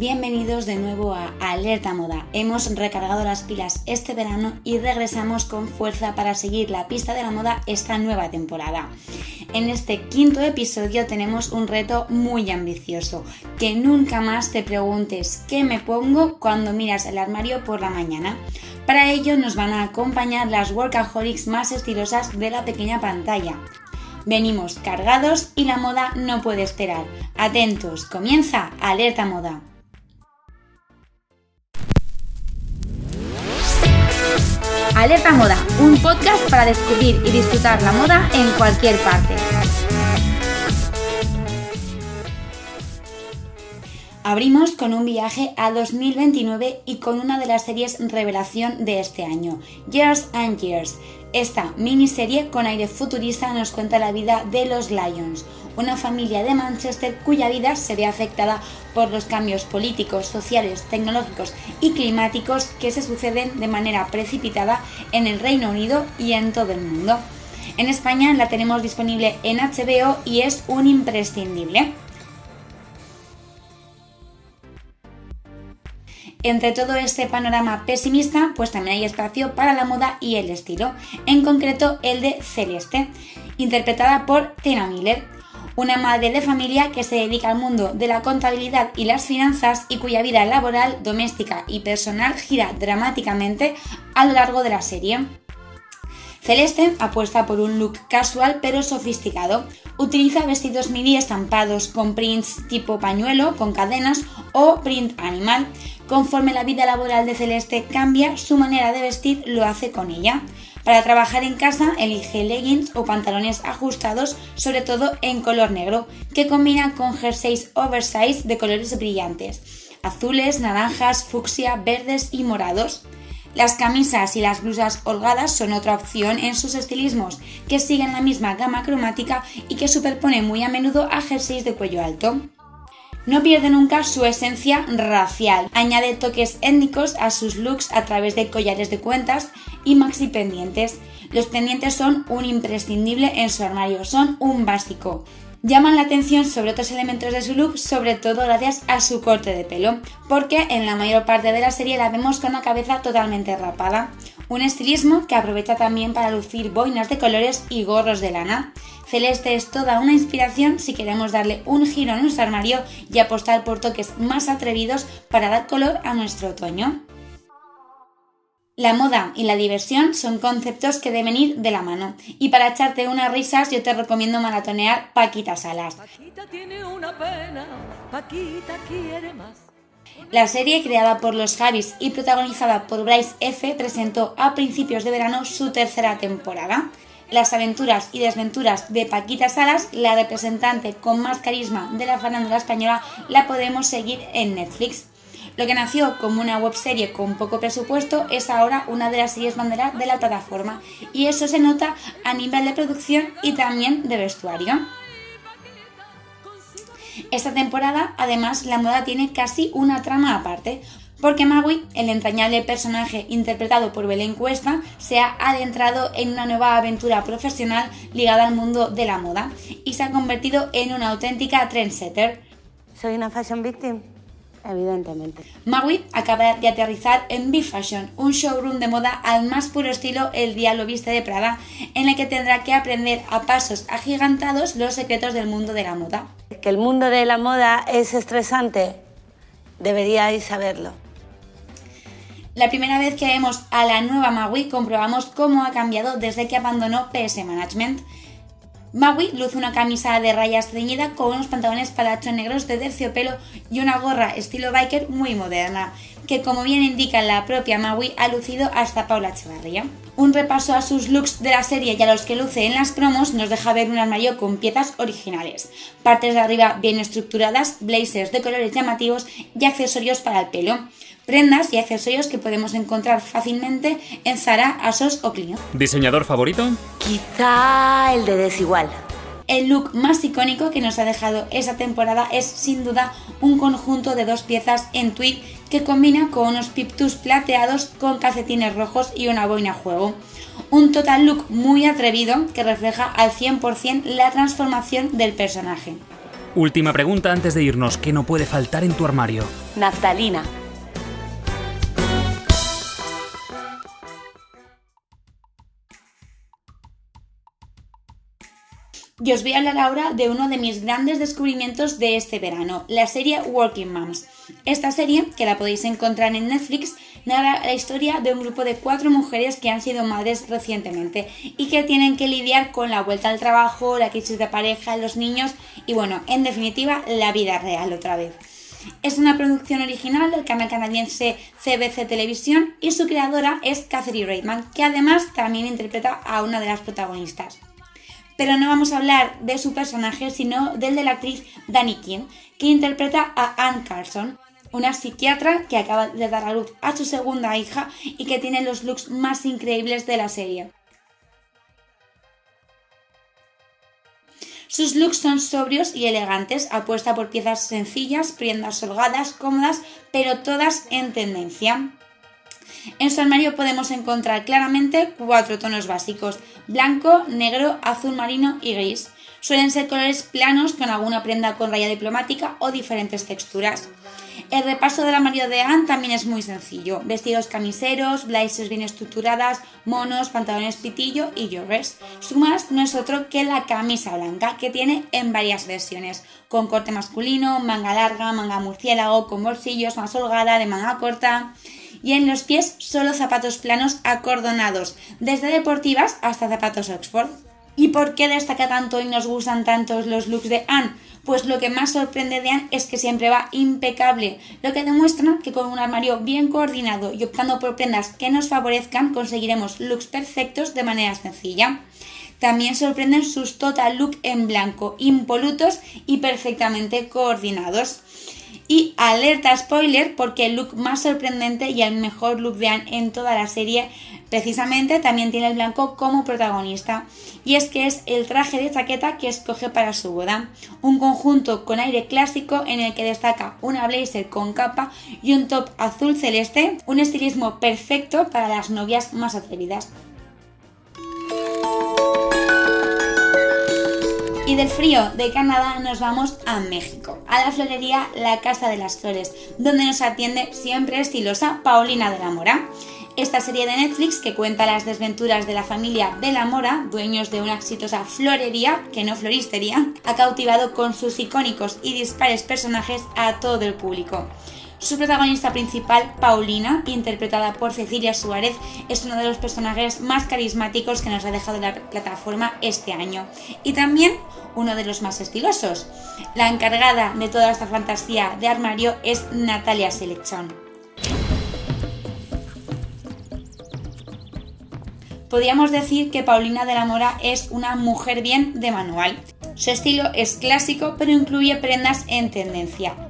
Bienvenidos de nuevo a Alerta Moda. Hemos recargado las pilas este verano y regresamos con fuerza para seguir la pista de la moda esta nueva temporada. En este quinto episodio tenemos un reto muy ambicioso, que nunca más te preguntes qué me pongo cuando miras el armario por la mañana. Para ello nos van a acompañar las workaholics más estilosas de la pequeña pantalla. Venimos cargados y la moda no puede esperar. Atentos, comienza Alerta Moda. Alerta Moda, un podcast para descubrir y disfrutar la moda en cualquier parte. Abrimos con un viaje a 2029 y con una de las series revelación de este año, Years and Years. Esta miniserie con aire futurista nos cuenta la vida de los Lions, una familia de Manchester cuya vida se ve afectada por los cambios políticos, sociales, tecnológicos y climáticos que se suceden de manera precipitada en el Reino Unido y en todo el mundo. En España la tenemos disponible en HBO y es un imprescindible. Entre todo este panorama pesimista, pues también hay espacio para la moda y el estilo, en concreto el de Celeste, interpretada por Tina Miller, una madre de familia que se dedica al mundo de la contabilidad y las finanzas y cuya vida laboral, doméstica y personal gira dramáticamente a lo largo de la serie. Celeste apuesta por un look casual pero sofisticado. Utiliza vestidos midi estampados con prints tipo pañuelo, con cadenas o print animal. Conforme la vida laboral de Celeste cambia, su manera de vestir lo hace con ella. Para trabajar en casa elige leggings o pantalones ajustados, sobre todo en color negro, que combina con jerseys oversize de colores brillantes, azules, naranjas, fucsia, verdes y morados. Las camisas y las blusas holgadas son otra opción en sus estilismos, que siguen la misma gama cromática y que superpone muy a menudo a jerseys de cuello alto. No pierde nunca su esencia racial, añade toques étnicos a sus looks a través de collares de cuentas y maxi pendientes. Los pendientes son un imprescindible en su armario, son un básico llaman la atención sobre otros elementos de su look, sobre todo gracias a su corte de pelo, porque en la mayor parte de la serie la vemos con la cabeza totalmente rapada. Un estilismo que aprovecha también para lucir boinas de colores y gorros de lana. Celeste es toda una inspiración si queremos darle un giro a nuestro armario y apostar por toques más atrevidos para dar color a nuestro otoño. La moda y la diversión son conceptos que deben ir de la mano. Y para echarte unas risas, yo te recomiendo maratonear Paquita Salas. La serie, creada por los Javis y protagonizada por Bryce F., presentó a principios de verano su tercera temporada. Las aventuras y desventuras de Paquita Salas, la representante con más carisma de la farándula española, la podemos seguir en Netflix. Lo que nació como una webserie con poco presupuesto es ahora una de las series bandera de la plataforma y eso se nota a nivel de producción y también de vestuario. Esta temporada, además, la moda tiene casi una trama aparte, porque Magui, el entrañable personaje interpretado por Belén Cuesta, se ha adentrado en una nueva aventura profesional ligada al mundo de la moda y se ha convertido en una auténtica trendsetter. Soy una fashion victim evidentemente. Maui acaba de aterrizar en B-Fashion, un showroom de moda al más puro estilo El Diablo Viste de Prada, en el que tendrá que aprender a pasos agigantados los secretos del mundo de la moda. Que el mundo de la moda es estresante, deberíais saberlo. La primera vez que vemos a la nueva Maui comprobamos cómo ha cambiado desde que abandonó PS Management. Maui luce una camisa de rayas ceñida con unos pantalones palacho negros de terciopelo y una gorra estilo biker muy moderna, que como bien indica la propia Maui ha lucido hasta Paula Echevarría. Un repaso a sus looks de la serie y a los que luce en las promos nos deja ver un armario con piezas originales, partes de arriba bien estructuradas, blazers de colores llamativos y accesorios para el pelo prendas y accesorios que podemos encontrar fácilmente en Zara, Asos o Clio. ¿Diseñador favorito? Quizá el de Desigual. El look más icónico que nos ha dejado esa temporada es sin duda un conjunto de dos piezas en tweed que combina con unos piptus plateados con calcetines rojos y una boina a juego. Un total look muy atrevido que refleja al 100% la transformación del personaje. Última pregunta antes de irnos, ¿qué no puede faltar en tu armario? Naftalina. Y os voy a hablar ahora de uno de mis grandes descubrimientos de este verano, la serie Working Moms. Esta serie, que la podéis encontrar en Netflix, narra la historia de un grupo de cuatro mujeres que han sido madres recientemente y que tienen que lidiar con la vuelta al trabajo, la crisis de pareja, los niños y bueno, en definitiva, la vida real otra vez. Es una producción original del canal canadiense CBC Televisión y su creadora es Catherine Reitman, que además también interpreta a una de las protagonistas pero no vamos a hablar de su personaje, sino del de la actriz Dani King, que interpreta a Anne Carson, una psiquiatra que acaba de dar a luz a su segunda hija y que tiene los looks más increíbles de la serie. Sus looks son sobrios y elegantes, apuesta por piezas sencillas, prendas holgadas, cómodas, pero todas en tendencia. En su armario podemos encontrar claramente cuatro tonos básicos, blanco, negro, azul marino y gris. Suelen ser colores planos con alguna prenda con raya diplomática o diferentes texturas. El repaso del armario de Anne también es muy sencillo. Vestidos camiseros, blazers bien estructuradas, monos, pantalones pitillo y joggers. Su más no es otro que la camisa blanca, que tiene en varias versiones, con corte masculino, manga larga, manga murciélago, con bolsillos, más holgada, de manga corta y en los pies solo zapatos planos acordonados, desde deportivas hasta zapatos Oxford. ¿Y por qué destaca tanto y nos gustan tanto los looks de Anne? Pues lo que más sorprende de Anne es que siempre va impecable, lo que demuestra que con un armario bien coordinado y optando por prendas que nos favorezcan conseguiremos looks perfectos de manera sencilla. También sorprenden sus total look en blanco, impolutos y perfectamente coordinados. Y alerta spoiler porque el look más sorprendente y el mejor look de Anne en toda la serie precisamente también tiene el blanco como protagonista. Y es que es el traje de chaqueta que escoge para su boda. Un conjunto con aire clásico en el que destaca una blazer con capa y un top azul celeste, un estilismo perfecto para las novias más atrevidas. Y del frío de Canadá nos vamos a México, a la florería La Casa de las Flores, donde nos atiende siempre estilosa Paulina de la Mora. Esta serie de Netflix que cuenta las desventuras de la familia de la Mora, dueños de una exitosa florería, que no floristería, ha cautivado con sus icónicos y dispares personajes a todo el público. Su protagonista principal, Paulina, interpretada por Cecilia Suárez, es uno de los personajes más carismáticos que nos ha dejado la plataforma este año. Y también uno de los más estilosos. La encargada de toda esta fantasía de armario es Natalia Selección. Podríamos decir que Paulina de la Mora es una mujer bien de manual. Su estilo es clásico pero incluye prendas en tendencia.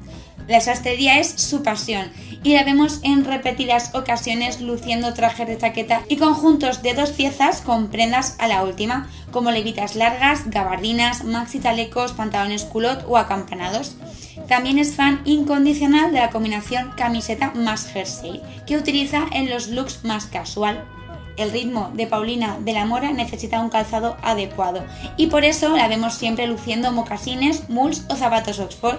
La sastrería es su pasión y la vemos en repetidas ocasiones luciendo trajes de chaqueta y conjuntos de dos piezas con prendas a la última, como levitas largas, gabardinas, maxi talecos, pantalones culot o acampanados. También es fan incondicional de la combinación camiseta más jersey, que utiliza en los looks más casual. El ritmo de Paulina de la Mora necesita un calzado adecuado y por eso la vemos siempre luciendo mocasines, mules o zapatos Oxford.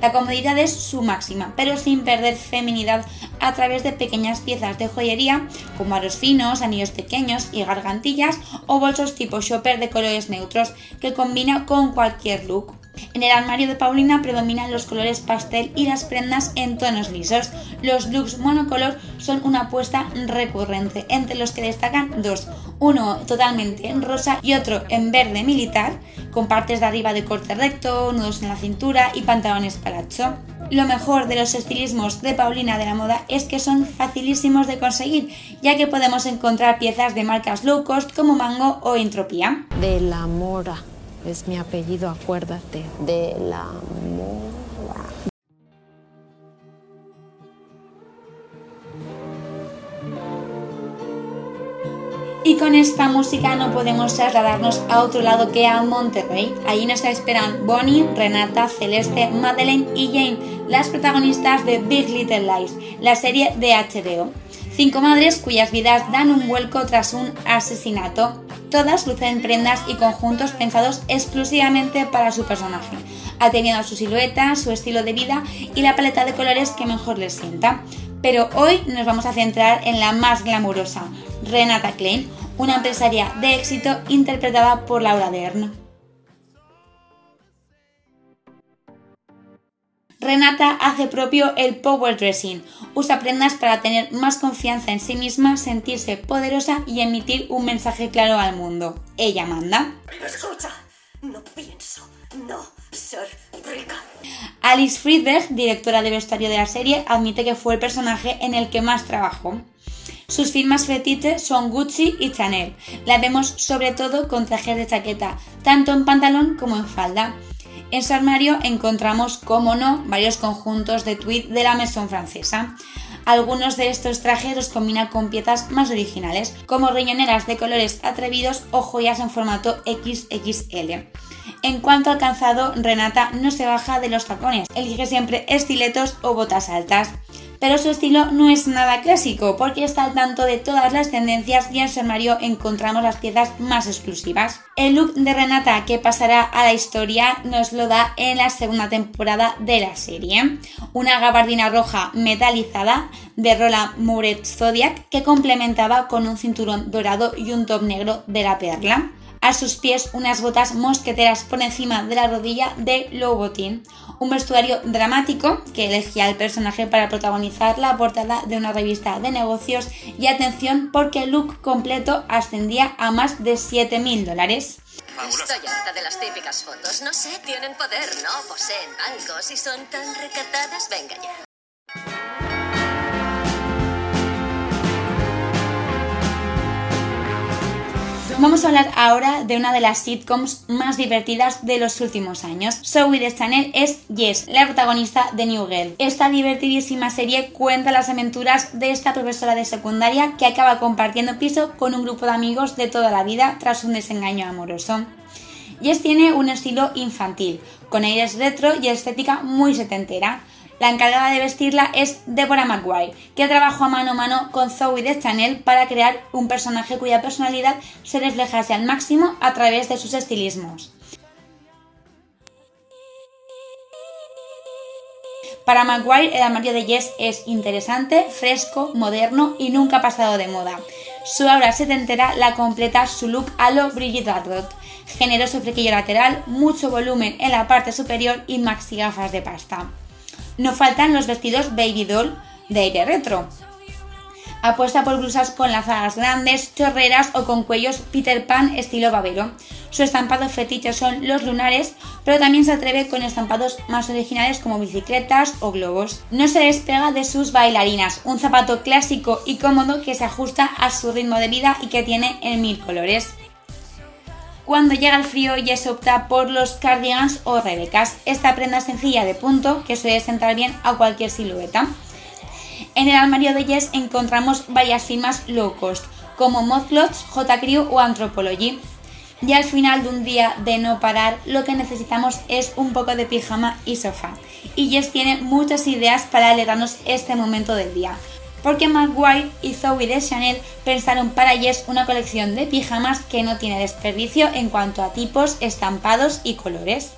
La comodidad es su máxima, pero sin perder feminidad a través de pequeñas piezas de joyería como aros finos, anillos pequeños y gargantillas o bolsos tipo shopper de colores neutros que combina con cualquier look. En el armario de Paulina predominan los colores pastel y las prendas en tonos lisos. Los looks monocolor son una apuesta recurrente, entre los que destacan dos, uno totalmente en rosa y otro en verde militar, con partes de arriba de corte recto, nudos en la cintura y pantalones palazzo. Lo mejor de los estilismos de Paulina de la moda es que son facilísimos de conseguir, ya que podemos encontrar piezas de marcas low cost como Mango o Entropía. De la Mora es mi apellido, acuérdate. De la Mora. Y con esta música no podemos trasladarnos a otro lado que a Monterrey. Allí nos esperan Bonnie, Renata, Celeste, Madeleine y Jane, las protagonistas de Big Little Lies, la serie de HBO. cinco madres cuyas vidas dan un vuelco tras un asesinato. Todas lucen prendas y conjuntos pensados exclusivamente para su personaje, atendiendo a su silueta, su estilo de vida y la paleta de colores que mejor les sienta. Pero hoy nos vamos a centrar en la más glamurosa, Renata Klein, una empresaria de éxito interpretada por Laura Dern. Renata hace propio el power dressing. Usa prendas para tener más confianza en sí misma, sentirse poderosa y emitir un mensaje claro al mundo. Ella manda. Escucha, no pienso no ser rica. Alice Friedberg, directora de vestuario de la serie, admite que fue el personaje en el que más trabajó. Sus firmas fetiches son Gucci y Chanel. La vemos sobre todo con trajes de chaqueta, tanto en pantalón como en falda. En su armario encontramos, como no, varios conjuntos de tweed de la Maison francesa. Algunos de estos trajes los combina con piezas más originales, como riñoneras de colores atrevidos o joyas en formato XXL. En cuanto al calzado, Renata no se baja de los tacones, elige siempre estiletos o botas altas pero su estilo no es nada clásico porque está al tanto de todas las tendencias y en su armario encontramos las piezas más exclusivas. El look de Renata que pasará a la historia nos lo da en la segunda temporada de la serie. Una gabardina roja metalizada de Roland Mouret Zodiac que complementaba con un cinturón dorado y un top negro de la perla a sus pies unas botas mosqueteras por encima de la rodilla de Louboutin, un vestuario dramático que elegía el personaje para protagonizar la portada de una revista de negocios y atención porque el look completo ascendía a más de 7.000 dólares. Estoy harta de las típicas fotos. No sé, tienen poder, ¿no? Poseen bancos y son tan recatadas. Venga ya. Vamos a hablar ahora de una de las sitcoms más divertidas de los últimos años. Zoe de Chanel es Jess, la protagonista de New Girl. Esta divertidísima serie cuenta las aventuras de esta profesora de secundaria que acaba compartiendo piso con un grupo de amigos de toda la vida tras un desengaño amoroso. Jess tiene un estilo infantil, con aires retro y estética muy setentera. La encargada de vestirla es Deborah McGuire, que trabajó a mano a mano con Zoe de Chanel para crear un personaje cuya personalidad se reflejase al máximo a través de sus estilismos. Para Maguire, el armario de Jess es interesante, fresco, moderno y nunca pasado de moda. Su aura setentera la completa su look a lo Brigitte Bardot. Generoso flequillo lateral, mucho volumen en la parte superior y maxi gafas de pasta. No faltan los vestidos baby doll de aire retro. Apuesta por blusas con lazadas grandes, chorreras o con cuellos Peter Pan estilo babero. Su estampado fetiche son los lunares, pero también se atreve con estampados más originales como bicicletas o globos. No se despega de sus bailarinas, un zapato clásico y cómodo que se ajusta a su ritmo de vida y que tiene en mil colores. Cuando llega el frío, Jess opta por los cardigans o rebecas, esta prenda sencilla de punto que suele sentar bien a cualquier silueta. En el armario de Jess encontramos varias firmas low cost, como Modcloths, J. Crew o Anthropology. Y al final de un día de no parar, lo que necesitamos es un poco de pijama y sofá. Y Jess tiene muchas ideas para alegrarnos este momento del día porque Maguire y Zoe de Chanel pensaron para Jess una colección de pijamas que no tiene desperdicio en cuanto a tipos, estampados y colores.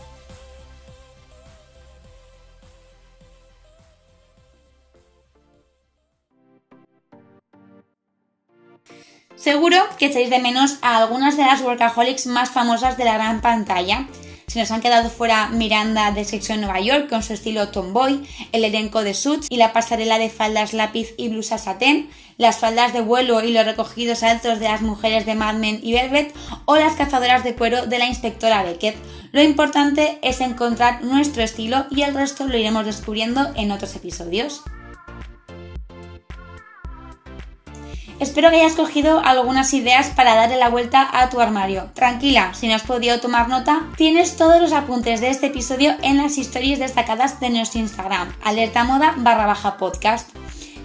Seguro que echáis de menos a algunas de las workaholics más famosas de la gran pantalla, se nos han quedado fuera Miranda de en Nueva York con su estilo tomboy, el elenco de Suits y la pasarela de faldas lápiz y blusa satén, las faldas de vuelo y los recogidos altos de las mujeres de Mad Men y Velvet o las cazadoras de cuero de la inspectora Beckett. Lo importante es encontrar nuestro estilo y el resto lo iremos descubriendo en otros episodios. Espero que hayas cogido algunas ideas para darle la vuelta a tu armario. Tranquila, si no has podido tomar nota, tienes todos los apuntes de este episodio en las historias destacadas de nuestro Instagram, alerta moda barra baja podcast.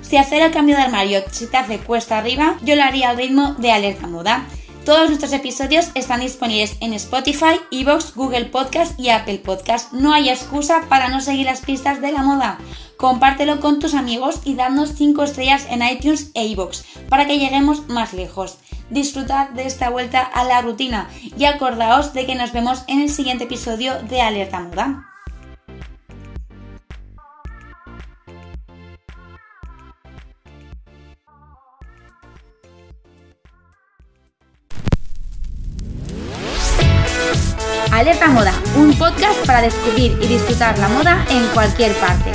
Si hacer el cambio de armario se te hace cuesta arriba, yo lo haría al ritmo de alerta moda. Todos nuestros episodios están disponibles en Spotify, Evox, Google Podcast y Apple Podcast. No hay excusa para no seguir las pistas de la moda. Compártelo con tus amigos y danos 5 estrellas en iTunes e iVoox para que lleguemos más lejos. Disfrutad de esta vuelta a la rutina y acordaos de que nos vemos en el siguiente episodio de Alerta Moda. Alerta Moda, un podcast para descubrir y disfrutar la moda en cualquier parte.